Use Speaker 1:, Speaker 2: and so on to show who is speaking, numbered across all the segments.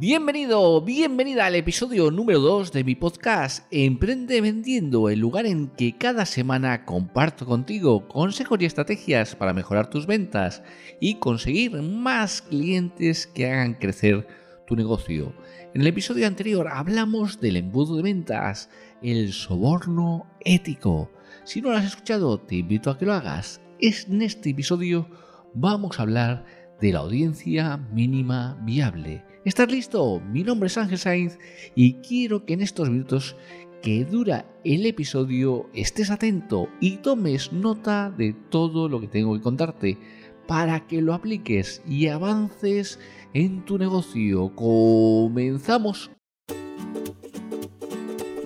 Speaker 1: Bienvenido, bienvenida al episodio número 2 de mi podcast Emprende Vendiendo, el lugar en que cada semana comparto contigo consejos y estrategias para mejorar tus ventas y conseguir más clientes que hagan crecer tu negocio. En el episodio anterior hablamos del embudo de ventas, el soborno ético. Si no lo has escuchado, te invito a que lo hagas. En este episodio vamos a hablar de la audiencia mínima viable ¿Estás listo? Mi nombre es Ángel Sainz y quiero que en estos minutos que dura el episodio estés atento y tomes nota de todo lo que tengo que contarte para que lo apliques y avances en tu negocio. Comenzamos.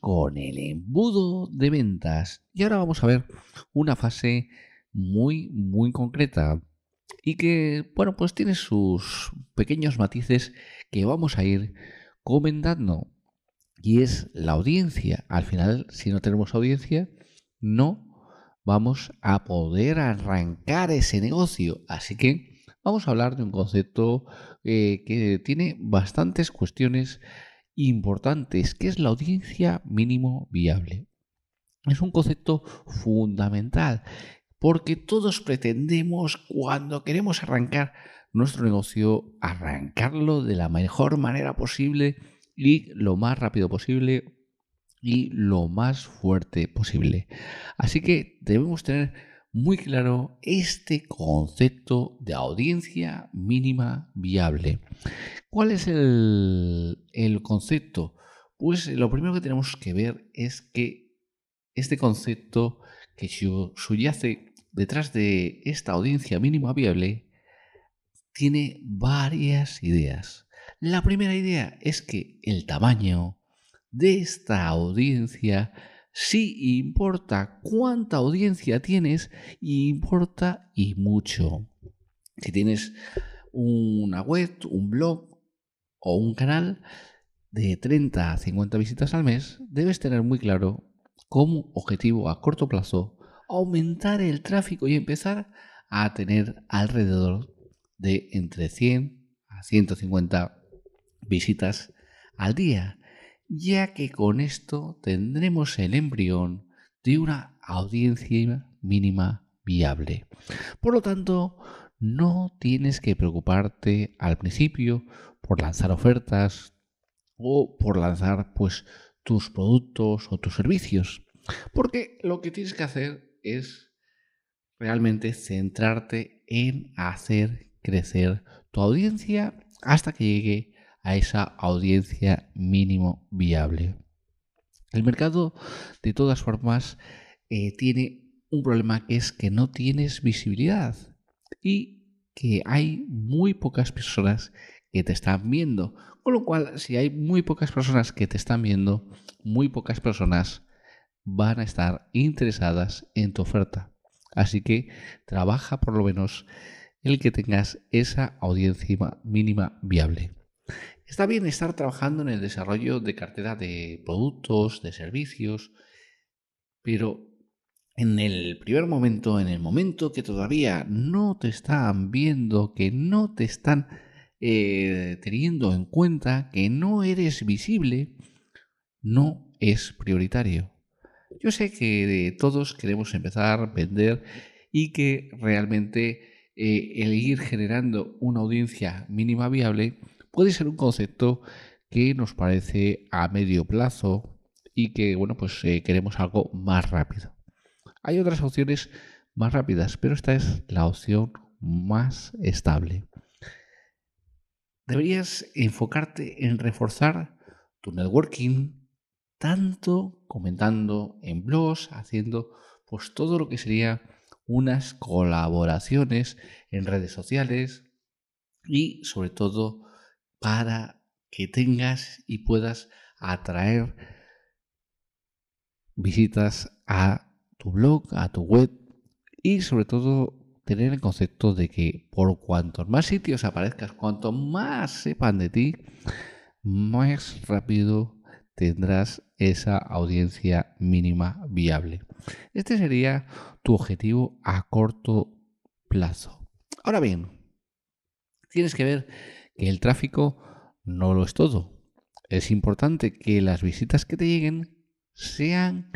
Speaker 1: Con el embudo de ventas y ahora vamos a ver una fase muy muy concreta y que bueno pues tiene sus pequeños matices que vamos a ir comentando y es la audiencia. Al final si no tenemos audiencia no vamos a poder arrancar ese negocio. Así que vamos a hablar de un concepto eh, que tiene bastantes cuestiones importantes, que es la audiencia mínimo viable. Es un concepto fundamental porque todos pretendemos cuando queremos arrancar nuestro negocio, arrancarlo de la mejor manera posible y lo más rápido posible y lo más fuerte posible. Así que debemos tener muy claro este concepto de audiencia mínima viable. ¿Cuál es el, concepto? Pues lo primero que tenemos que ver es que este concepto que subyace detrás de esta audiencia mínima viable tiene varias ideas. La primera idea es que el tamaño de esta audiencia sí importa cuánta audiencia tienes importa y mucho. Si tienes una web, un blog o un canal de 30 a 50 visitas al mes, debes tener muy claro como objetivo a corto plazo aumentar el tráfico y empezar a tener alrededor de entre 100 a 150 visitas al día ya que con esto tendremos el embrión de una audiencia mínima viable. Por lo tanto, no tienes que preocuparte al principio por lanzar ofertas o por lanzar pues tus productos o tus servicios, porque lo que tienes que hacer es realmente centrarte en hacer crecer tu audiencia hasta que llegue a esa audiencia mínimo viable. El mercado, de todas formas, eh, tiene un problema que es que no tienes visibilidad y que hay muy pocas personas que te están viendo. Con lo cual, si hay muy pocas personas que te están viendo, muy pocas personas van a estar interesadas en tu oferta. Así que trabaja por lo menos el que tengas esa audiencia mínima viable. Está bien estar trabajando en el desarrollo de cartera de productos, de servicios, pero en el primer momento, en el momento que todavía no te están viendo, que no te están eh, teniendo en cuenta, que no eres visible, no es prioritario. Yo sé que todos queremos empezar a vender y que realmente eh, el ir generando una audiencia mínima viable puede ser un concepto que nos parece a medio plazo y que, bueno, pues eh, queremos algo más rápido. Hay otras opciones más rápidas, pero esta es la opción más estable. Deberías enfocarte en reforzar tu networking, tanto comentando en blogs, haciendo pues todo lo que sería unas colaboraciones en redes sociales y sobre todo para que tengas y puedas atraer visitas a tu blog, a tu web y sobre todo tener el concepto de que por cuantos más sitios aparezcas, cuanto más sepan de ti, más rápido tendrás esa audiencia mínima viable. Este sería tu objetivo a corto plazo. Ahora bien, tienes que ver el tráfico no lo es todo. Es importante que las visitas que te lleguen sean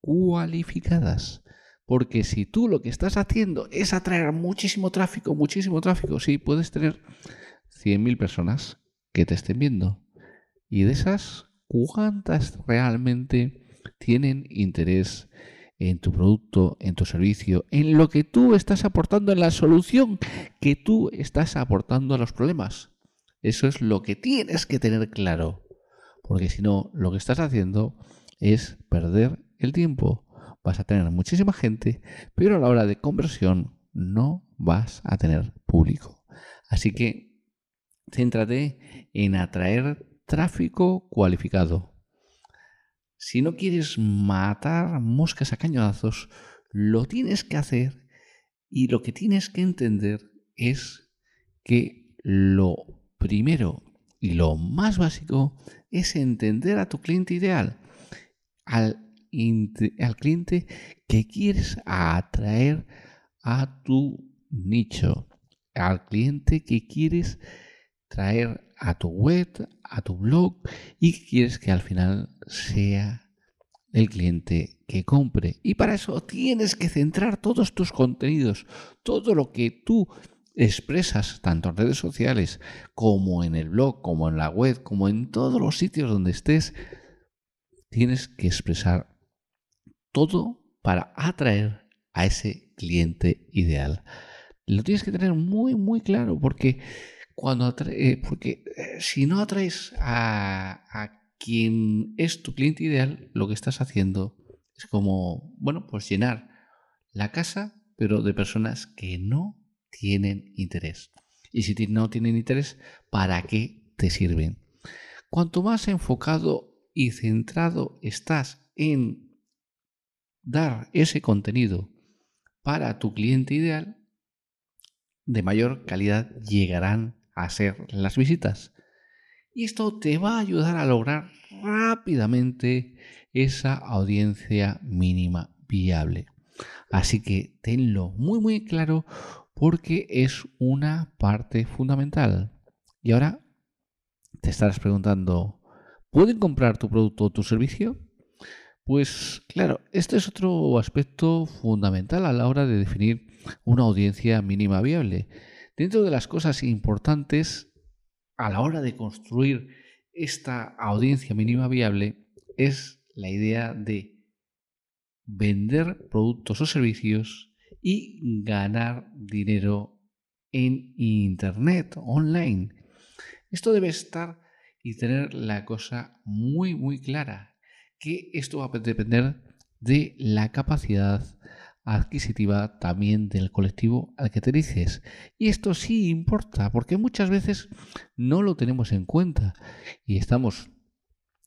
Speaker 1: cualificadas. Porque si tú lo que estás haciendo es atraer muchísimo tráfico, muchísimo tráfico, sí, puedes tener 100.000 personas que te estén viendo. Y de esas, ¿cuántas realmente tienen interés en tu producto, en tu servicio, en lo que tú estás aportando, en la solución que tú estás aportando a los problemas? Eso es lo que tienes que tener claro. Porque si no, lo que estás haciendo es perder el tiempo. Vas a tener muchísima gente, pero a la hora de conversión no vas a tener público. Así que céntrate en atraer tráfico cualificado. Si no quieres matar moscas a cañonazos, lo tienes que hacer y lo que tienes que entender es que lo primero y lo más básico es entender a tu cliente ideal. Al cliente que quieres atraer a tu nicho, al cliente que quieres traer a tu web, a tu blog y quieres que al final sea el cliente que compre. Y para eso tienes que centrar todos tus contenidos, todo lo que tú expresas, tanto en redes sociales como en el blog, como en la web, como en todos los sitios donde estés, tienes que expresar todo para atraer a ese cliente ideal. Lo tienes que tener muy, muy claro porque cuando eh, porque eh, si no atraes a, a quien es tu cliente ideal, lo que estás haciendo es como, bueno, pues llenar la casa, pero de personas que no tienen interés. Y si no tienen interés, ¿para qué te sirven? Cuanto más enfocado y centrado estás en dar ese contenido para tu cliente ideal, de mayor calidad llegarán a ser las visitas. Y esto te va a ayudar a lograr rápidamente esa audiencia mínima viable. Así que tenlo muy muy claro porque es una parte fundamental. Y ahora te estarás preguntando, ¿pueden comprar tu producto o tu servicio? Pues claro, este es otro aspecto fundamental a la hora de definir una audiencia mínima viable. Dentro de las cosas importantes a la hora de construir esta audiencia mínima viable es la idea de vender productos o servicios y ganar dinero en Internet, online. Esto debe estar y tener la cosa muy, muy clara que esto va a depender de la capacidad adquisitiva también del colectivo al que te dices. Y esto sí importa, porque muchas veces no lo tenemos en cuenta y estamos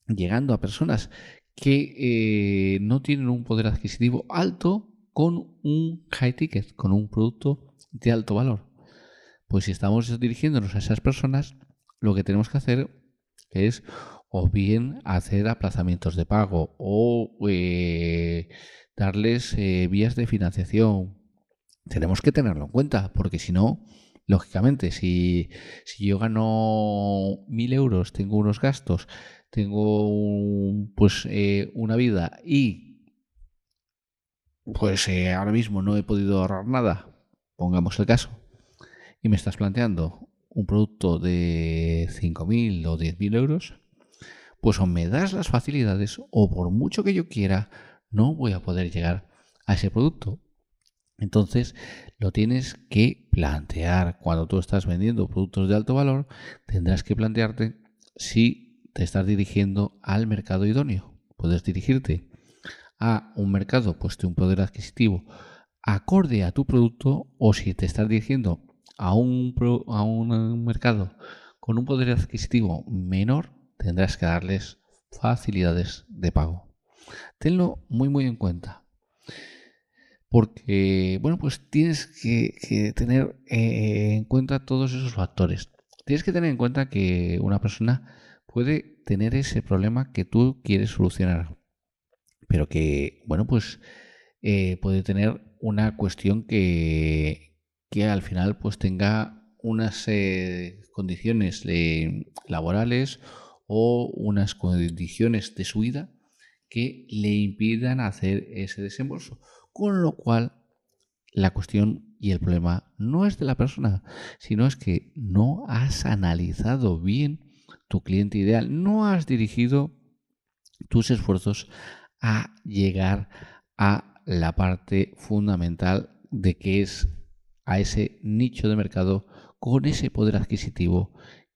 Speaker 1: llegando a personas que eh, no tienen un poder adquisitivo alto con un high ticket, con un producto de alto valor. Pues si estamos dirigiéndonos a esas personas, lo que tenemos que hacer es o bien hacer aplazamientos de pago o eh, darles eh, vías de financiación. Tenemos que tenerlo en cuenta, porque si no, lógicamente, si, si yo gano mil euros, tengo unos gastos, tengo pues eh, una vida y pues ahora mismo no he podido ahorrar nada, pongamos el caso, y me estás planteando un producto de 5.000 o 10.000 euros, pues o me das las facilidades o por mucho que yo quiera, no voy a poder llegar a ese producto. Entonces lo tienes que plantear. Cuando tú estás vendiendo productos de alto valor, tendrás que plantearte si te estás dirigiendo al mercado idóneo. Puedes dirigirte a un mercado pues de un poder adquisitivo acorde a tu producto o si te estás dirigiendo a un, a un mercado con un poder adquisitivo menor, tendrás que darles facilidades de pago. Tenlo muy muy en cuenta. Porque, bueno, pues tienes que, tener eh, en cuenta todos esos factores. Tienes que tener en cuenta que una persona puede tener ese problema que tú quieres solucionar. Pero que, bueno, pues eh, puede tener una cuestión que, que al final pues tenga unas eh, condiciones laborales o unas condiciones de su vida que le impidan hacer ese desembolso. Con lo cual, la cuestión y el problema no es de la persona, sino es que no has analizado bien tu cliente ideal, no has dirigido tus esfuerzos a llegar a la parte fundamental de que es a ese nicho de mercado con ese poder adquisitivo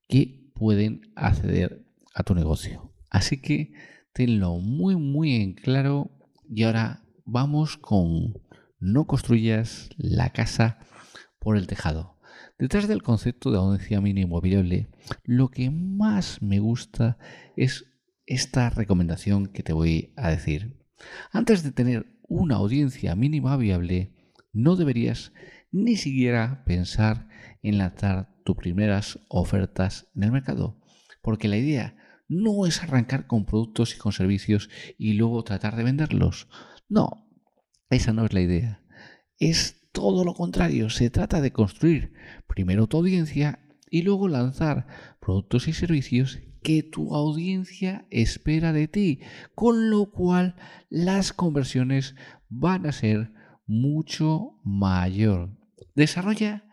Speaker 1: que pueden acceder a tu negocio. Así que tenlo muy muy en claro y ahora vamos con no construyas la casa por el tejado. Detrás del concepto de audiencia mínima inmobiliaria, lo que más me gusta es esta recomendación que te voy a decir. Antes de tener una audiencia mínima viable, no deberías ni siquiera pensar en lanzar tus primeras ofertas en el mercado, porque la idea no es arrancar con productos y con servicios y luego tratar de venderlos. No, esa no es la idea. Es todo lo contrario, se trata de construir primero tu audiencia y luego lanzar productos y servicios que tu audiencia espera de ti, con lo cual las conversiones van a ser mucho mayor. Desarrolla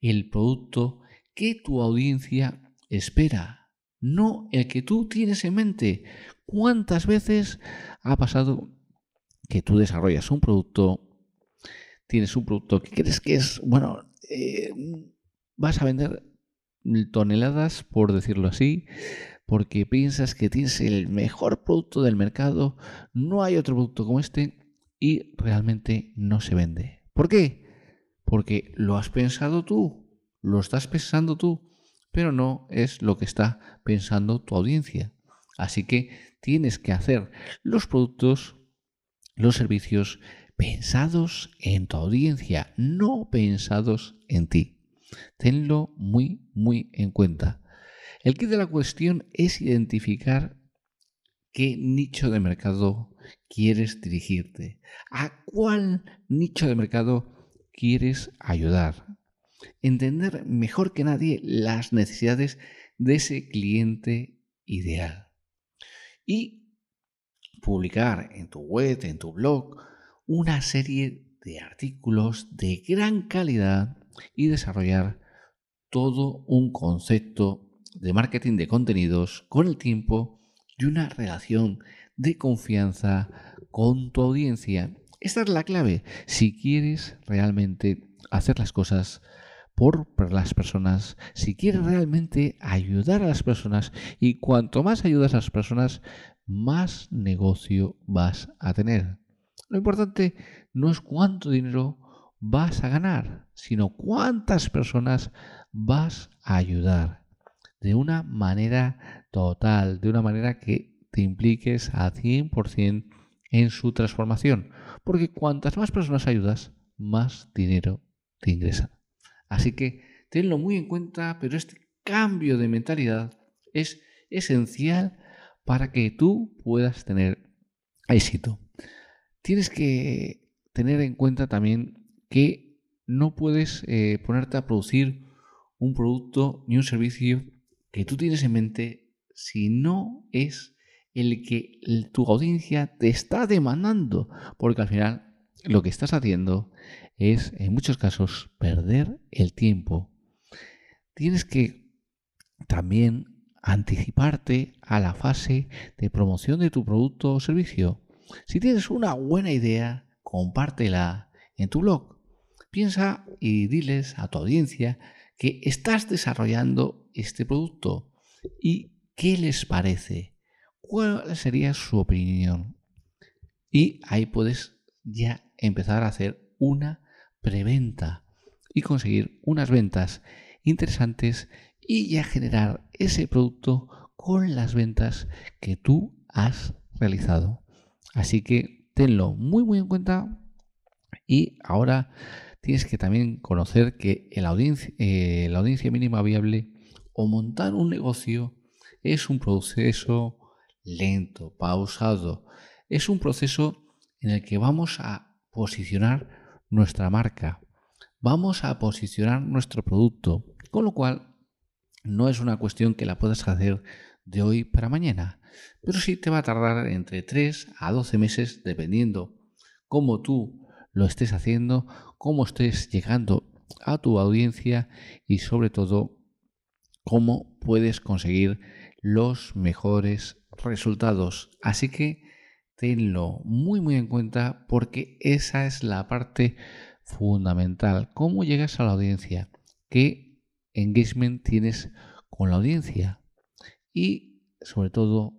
Speaker 1: el producto que tu audiencia espera, no el que tú tienes en mente. ¿Cuántas veces ha pasado que tú desarrollas un producto, tienes un producto que crees que es, bueno, eh, vas a vender toneladas, por decirlo así, porque piensas que tienes el mejor producto del mercado, no hay otro producto como este y realmente no se vende. ¿Por qué? Porque lo has pensado tú, lo estás pensando tú, pero no es lo que está pensando tu audiencia. Así que tienes que hacer los productos, los servicios pensados en tu audiencia, no pensados en ti. Tenlo muy, muy en cuenta. El kit de la cuestión es identificar qué nicho de mercado quieres dirigirte, a cuál nicho de mercado quieres ayudar. Entender mejor que nadie las necesidades de ese cliente ideal. Y publicar en tu web, en tu blog, una serie de artículos de gran calidad y desarrollar todo un concepto de marketing de contenidos con el tiempo y una relación de confianza con tu audiencia. Esta es la clave si quieres realmente hacer las cosas por las personas, si quieres realmente ayudar a las personas y cuanto más ayudas a las personas, más negocio vas a tener. Lo importante no es cuánto dinero vas a ganar, sino cuántas personas vas a ayudar de una manera total, de una manera que te impliques a 100% en su transformación. Porque cuantas más personas ayudas, más dinero te ingresan. Así que tenlo muy en cuenta, pero este cambio de mentalidad es esencial para que tú puedas tener éxito. Tienes que tener en cuenta también que no puedes eh, ponerte a producir un producto ni un servicio que tú tienes en mente si no es el que tu audiencia te está demandando, porque al final lo que estás haciendo es en muchos casos perder el tiempo. Tienes que también anticiparte a la fase de promoción de tu producto o servicio. Si tienes una buena idea, compártela en tu blog. Piensa y diles a tu audiencia que estás desarrollando este producto y qué les parece, cuál sería su opinión. Y ahí puedes ya empezar a hacer una preventa y conseguir unas ventas interesantes y ya generar ese producto con las ventas que tú has realizado. Así que tenlo muy muy en cuenta y ahora tienes que también conocer que eh, la audiencia mínima viable o montar un negocio es un proceso lento, pausado. Es un proceso en el que vamos a posicionar nuestra marca, vamos a posicionar nuestro producto, con lo cual no es una cuestión que la puedas hacer de hoy para mañana, pero sí te va a tardar entre 3 a 12 meses dependiendo cómo tú lo estés haciendo, cómo estés llegando a tu audiencia y sobre todo cómo puedes conseguir los mejores resultados. Así que tenlo muy muy en cuenta porque esa es la parte fundamental. ¿Cómo llegas a la audiencia? ¿Qué engagement tienes con la audiencia. Y sobre todo,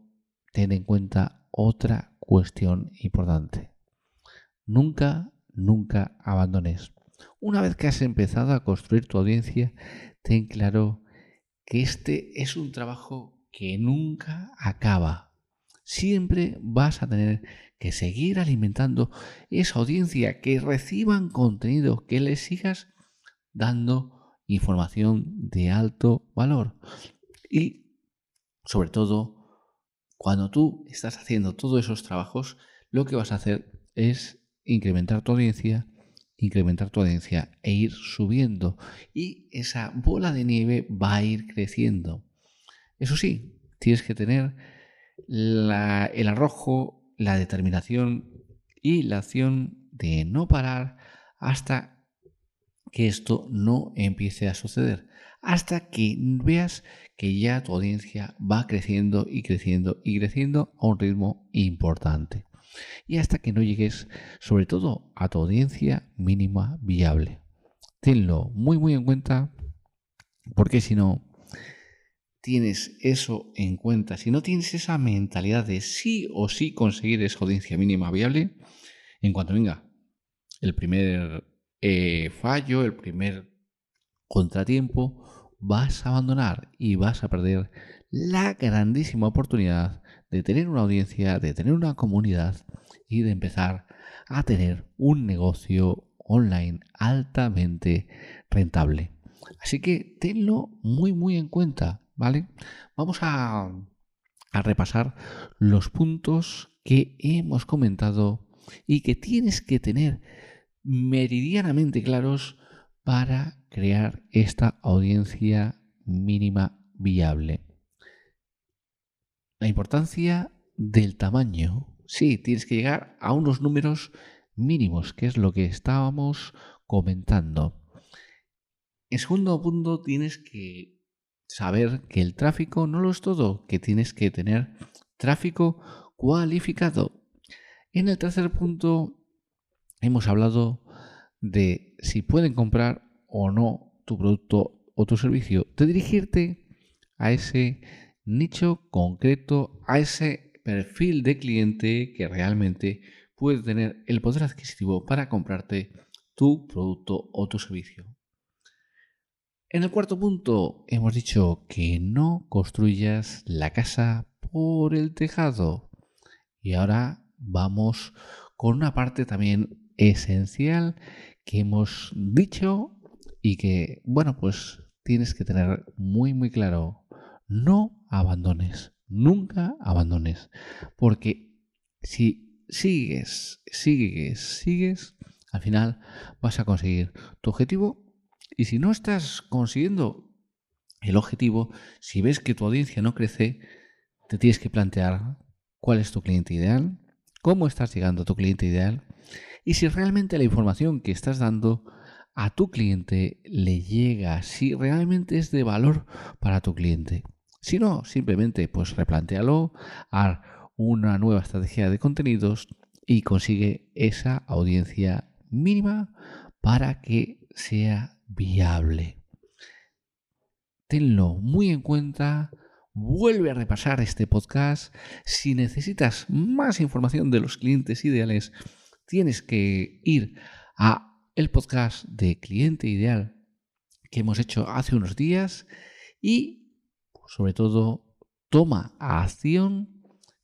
Speaker 1: ten en cuenta otra cuestión importante. Nunca, nunca abandones. Una vez que has empezado a construir tu audiencia, ten claro que este es un trabajo que nunca acaba. Siempre vas a tener que seguir alimentando esa audiencia, que reciban contenido, que les sigas dando información de alto valor. Y sobre todo, cuando tú estás haciendo todos esos trabajos, lo que vas a hacer es incrementar tu audiencia, incrementar tu audiencia e ir subiendo. Y esa bola de nieve va a ir creciendo. Eso sí, tienes que tener el arrojo, la determinación y la acción de no parar hasta que esto no empiece a suceder hasta que veas que ya tu audiencia va creciendo y creciendo y creciendo a un ritmo importante. Y hasta que no llegues sobre todo a tu audiencia mínima viable. Tenlo muy muy en cuenta porque si no tienes eso en cuenta, si no tienes esa mentalidad de sí o sí conseguir esa audiencia mínima viable, en cuanto venga el primer eh, fallo, el primer contratiempo, vas a abandonar y vas a perder la grandísima oportunidad de tener una audiencia, de tener una comunidad y de empezar a tener un negocio online altamente rentable. Así que tenlo muy muy en cuenta, ¿vale? Vamos a, a repasar los puntos que hemos comentado y que tienes que tener meridianamente claros para crear esta audiencia mínima viable. La importancia del tamaño. Sí, tienes que llegar a unos números mínimos, que es lo que estábamos comentando. En segundo punto, tienes que saber que el tráfico no lo es todo, que tienes que tener tráfico cualificado. En el tercer punto, hemos hablado de si pueden comprar o no tu producto o tu servicio, de dirigirte a ese nicho concreto, a ese perfil de cliente que realmente puede tener el poder adquisitivo para comprarte tu producto o tu servicio. En el cuarto punto hemos dicho que no construyas la casa por el tejado. Y ahora vamos con una parte también esencial que hemos dicho y que, bueno, pues tienes que tener muy, muy claro, no abandones, nunca abandones, porque si sigues, sigues, sigues, al final vas a conseguir tu objetivo y si no estás consiguiendo el objetivo, si ves que tu audiencia no crece, te tienes que plantear cuál es tu cliente ideal, cómo estás llegando a tu cliente ideal y si realmente la información que estás dando a tu cliente le llega, si realmente es de valor para tu cliente. Si no, simplemente pues replantéalo, haz una nueva estrategia de contenidos y consigue esa audiencia mínima para que sea viable. Tenlo muy en cuenta. Vuelve a repasar este podcast. Si necesitas más información de los clientes ideales, tienes que ir a el podcast de cliente ideal que hemos hecho hace unos días y sobre todo toma acción,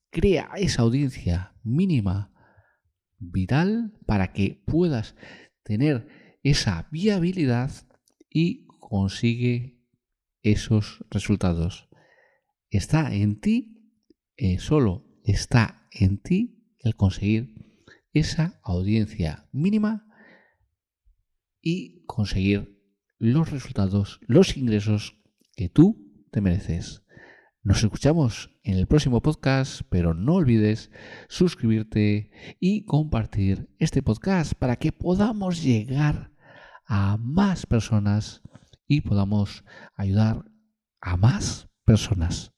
Speaker 1: crea esa audiencia mínima vital para que puedas tener esa viabilidad y consigue esos resultados. Está en ti, eh, solo está en ti el conseguir esa audiencia mínima y conseguir los resultados, los ingresos que tú te mereces. Nos escuchamos en el próximo podcast, pero no olvides suscribirte y compartir este podcast para que podamos llegar a más personas y podamos ayudar a más personas.